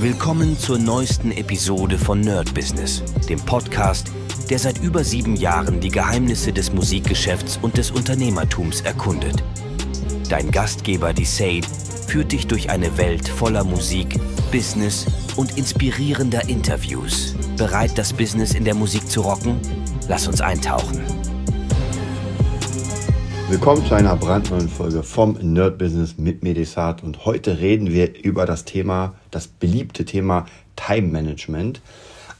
Willkommen zur neuesten Episode von Nerd Business, dem Podcast, der seit über sieben Jahren die Geheimnisse des Musikgeschäfts und des Unternehmertums erkundet. Dein Gastgeber, die Sade, führt dich durch eine Welt voller Musik, Business und inspirierender Interviews. Bereit, das Business in der Musik zu rocken? Lass uns eintauchen. Willkommen zu einer brandneuen Folge vom Nerd Business mit Medisat und heute reden wir über das Thema, das beliebte Thema Time Management,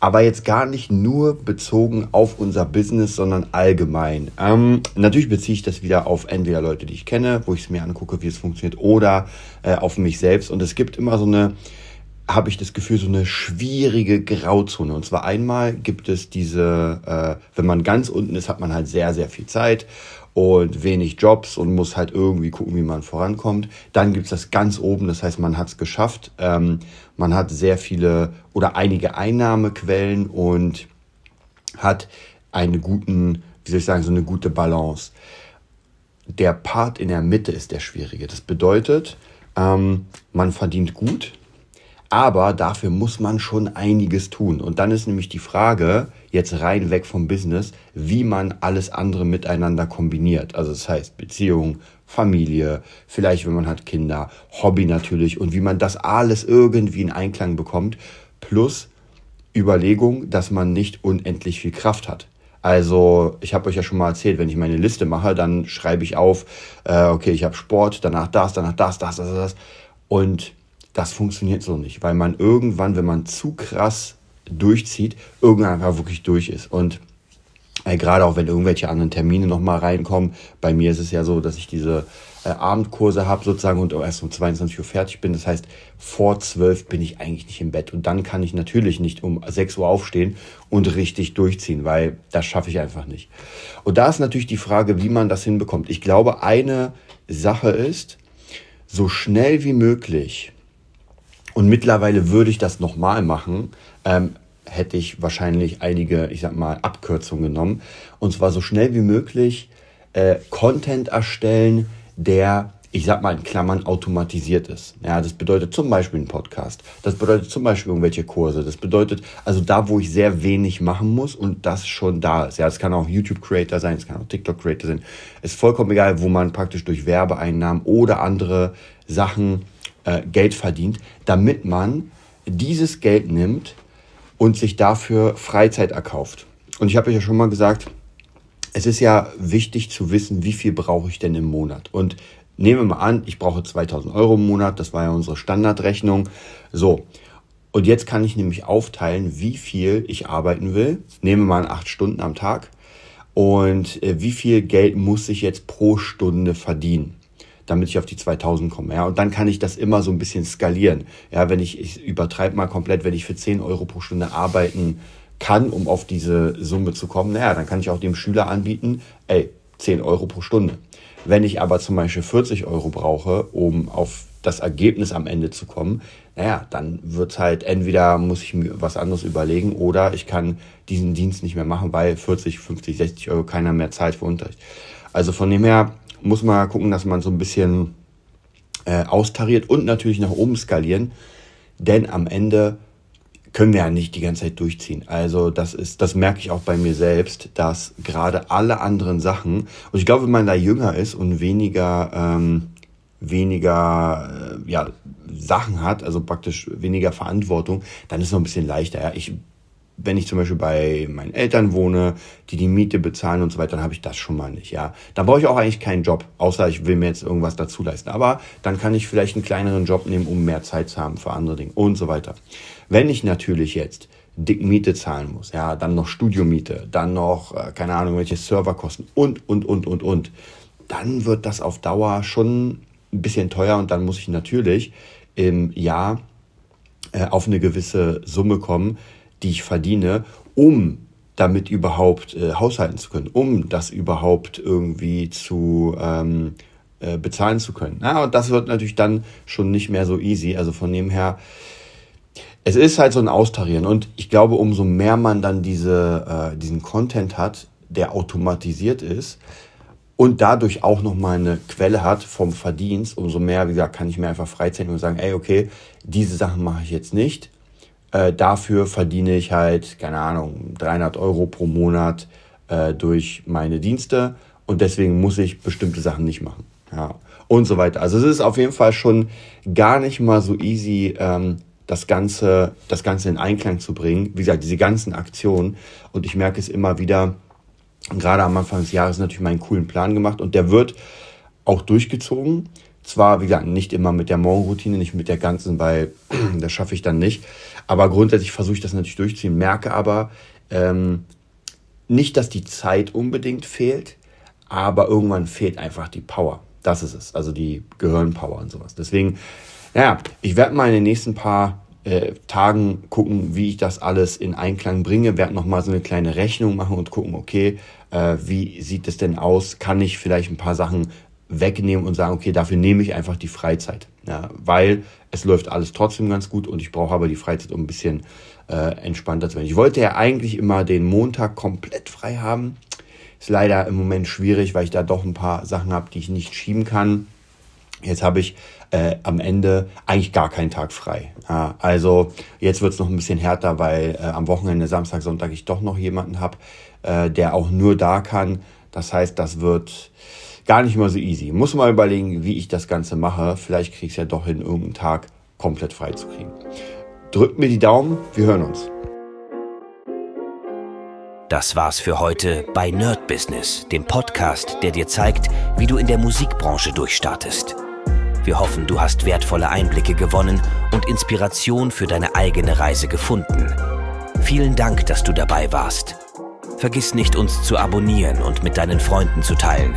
aber jetzt gar nicht nur bezogen auf unser Business, sondern allgemein. Ähm, natürlich beziehe ich das wieder auf entweder Leute, die ich kenne, wo ich es mir angucke, wie es funktioniert, oder äh, auf mich selbst und es gibt immer so eine habe ich das Gefühl, so eine schwierige Grauzone. Und zwar einmal gibt es diese, äh, wenn man ganz unten ist, hat man halt sehr, sehr viel Zeit und wenig Jobs und muss halt irgendwie gucken, wie man vorankommt. Dann gibt's das ganz oben, das heißt, man hat's geschafft. Ähm, man hat sehr viele oder einige Einnahmequellen und hat einen guten, wie soll ich sagen, so eine gute Balance. Der Part in der Mitte ist der schwierige. Das bedeutet, ähm, man verdient gut, aber dafür muss man schon einiges tun. Und dann ist nämlich die Frage, jetzt rein weg vom Business, wie man alles andere miteinander kombiniert. Also das heißt Beziehung, Familie, vielleicht wenn man hat Kinder, Hobby natürlich und wie man das alles irgendwie in Einklang bekommt. Plus Überlegung, dass man nicht unendlich viel Kraft hat. Also ich habe euch ja schon mal erzählt, wenn ich meine Liste mache, dann schreibe ich auf, äh, okay, ich habe Sport, danach das, danach das, das, das, das. Und das funktioniert so nicht, weil man irgendwann, wenn man zu krass durchzieht, irgendwann einfach wirklich durch ist. Und äh, gerade auch wenn irgendwelche anderen Termine nochmal reinkommen, bei mir ist es ja so, dass ich diese äh, Abendkurse habe sozusagen und erst um 22 Uhr fertig bin. Das heißt, vor 12 bin ich eigentlich nicht im Bett. Und dann kann ich natürlich nicht um 6 Uhr aufstehen und richtig durchziehen, weil das schaffe ich einfach nicht. Und da ist natürlich die Frage, wie man das hinbekommt. Ich glaube, eine Sache ist, so schnell wie möglich und mittlerweile würde ich das nochmal machen, ähm, hätte ich wahrscheinlich einige, ich sag mal, Abkürzungen genommen. Und zwar so schnell wie möglich äh, Content erstellen, der, ich sag mal in Klammern, automatisiert ist. Ja, das bedeutet zum Beispiel ein Podcast. Das bedeutet zum Beispiel irgendwelche Kurse. Das bedeutet also da, wo ich sehr wenig machen muss und das schon da ist. Ja, es kann auch YouTube-Creator sein, es kann auch TikTok-Creator sein. Ist vollkommen egal, wo man praktisch durch Werbeeinnahmen oder andere Sachen äh, Geld verdient, damit man dieses Geld nimmt und sich dafür Freizeit erkauft. Und ich habe euch ja schon mal gesagt, es ist ja wichtig zu wissen, wie viel brauche ich denn im Monat. Und nehmen wir mal an, ich brauche 2000 Euro im Monat, das war ja unsere Standardrechnung. So, und jetzt kann ich nämlich aufteilen, wie viel ich arbeiten will. Nehmen wir mal acht Stunden am Tag. Und äh, wie viel Geld muss ich jetzt pro Stunde verdienen? Damit ich auf die 2000 komme. Ja, und dann kann ich das immer so ein bisschen skalieren. Ja, wenn ich, ich übertreibe mal komplett, wenn ich für 10 Euro pro Stunde arbeiten kann, um auf diese Summe zu kommen, naja, dann kann ich auch dem Schüler anbieten, ey, 10 Euro pro Stunde. Wenn ich aber zum Beispiel 40 Euro brauche, um auf das Ergebnis am Ende zu kommen, naja, dann wird's halt entweder muss ich mir was anderes überlegen oder ich kann diesen Dienst nicht mehr machen, weil 40, 50, 60 Euro keiner mehr zahlt für Unterricht. Also von dem her muss man gucken, dass man so ein bisschen äh, austariert und natürlich nach oben skalieren, denn am Ende können wir ja nicht die ganze Zeit durchziehen. Also das ist, das merke ich auch bei mir selbst, dass gerade alle anderen Sachen, und ich glaube, wenn man da jünger ist und weniger, ähm, weniger äh, ja, Sachen hat, also praktisch weniger Verantwortung, dann ist es noch ein bisschen leichter. Ja. Ich wenn ich zum Beispiel bei meinen Eltern wohne, die die Miete bezahlen und so weiter, dann habe ich das schon mal nicht. Ja, dann brauche ich auch eigentlich keinen Job, außer ich will mir jetzt irgendwas dazu leisten. Aber dann kann ich vielleicht einen kleineren Job nehmen, um mehr Zeit zu haben für andere Dinge und so weiter. Wenn ich natürlich jetzt dick Miete zahlen muss, ja, dann noch Studiomiete, dann noch äh, keine Ahnung welche Serverkosten und und und und und, dann wird das auf Dauer schon ein bisschen teuer und dann muss ich natürlich im Jahr äh, auf eine gewisse Summe kommen, die ich verdiene, um damit überhaupt äh, haushalten zu können, um das überhaupt irgendwie zu ähm, äh, bezahlen zu können. Ja, und das wird natürlich dann schon nicht mehr so easy. Also von dem her, es ist halt so ein Austarieren. Und ich glaube, umso mehr man dann diese, äh, diesen Content hat, der automatisiert ist, und dadurch auch nochmal eine Quelle hat vom Verdienst, umso mehr, wie gesagt, kann ich mir einfach freizeichnen und sagen, ey, okay, diese Sachen mache ich jetzt nicht. Äh, dafür verdiene ich halt, keine Ahnung, 300 Euro pro Monat äh, durch meine Dienste und deswegen muss ich bestimmte Sachen nicht machen. Ja, und so weiter. Also es ist auf jeden Fall schon gar nicht mal so easy, ähm, das Ganze, das Ganze in Einklang zu bringen. Wie gesagt, diese ganzen Aktionen. Und ich merke es immer wieder, gerade am Anfang des Jahres natürlich meinen coolen Plan gemacht und der wird auch durchgezogen. Zwar, wie gesagt, nicht immer mit der Morgenroutine, nicht mit der ganzen, weil das schaffe ich dann nicht. Aber grundsätzlich versuche ich das natürlich durchzuziehen, merke aber ähm, nicht, dass die Zeit unbedingt fehlt, aber irgendwann fehlt einfach die Power. Das ist es, also die Gehirnpower und sowas. Deswegen, naja, ich werde mal in den nächsten paar äh, Tagen gucken, wie ich das alles in Einklang bringe, werde nochmal so eine kleine Rechnung machen und gucken, okay, äh, wie sieht es denn aus? Kann ich vielleicht ein paar Sachen wegnehmen und sagen, okay, dafür nehme ich einfach die Freizeit. Ja, weil es läuft alles trotzdem ganz gut und ich brauche aber die Freizeit, um ein bisschen äh, entspannter zu werden. Ich wollte ja eigentlich immer den Montag komplett frei haben. Ist leider im Moment schwierig, weil ich da doch ein paar Sachen habe, die ich nicht schieben kann. Jetzt habe ich äh, am Ende eigentlich gar keinen Tag frei. Ja, also jetzt wird es noch ein bisschen härter, weil äh, am Wochenende, Samstag, Sonntag ich doch noch jemanden habe, äh, der auch nur da kann. Das heißt, das wird gar nicht immer so easy. Muss mal überlegen, wie ich das Ganze mache. Vielleicht kriege ich es ja doch hin, irgendeinen Tag komplett frei zu kriegen. Drückt mir die Daumen, wir hören uns. Das war's für heute bei Nerd Business, dem Podcast, der dir zeigt, wie du in der Musikbranche durchstartest. Wir hoffen, du hast wertvolle Einblicke gewonnen und Inspiration für deine eigene Reise gefunden. Vielen Dank, dass du dabei warst. Vergiss nicht, uns zu abonnieren und mit deinen Freunden zu teilen.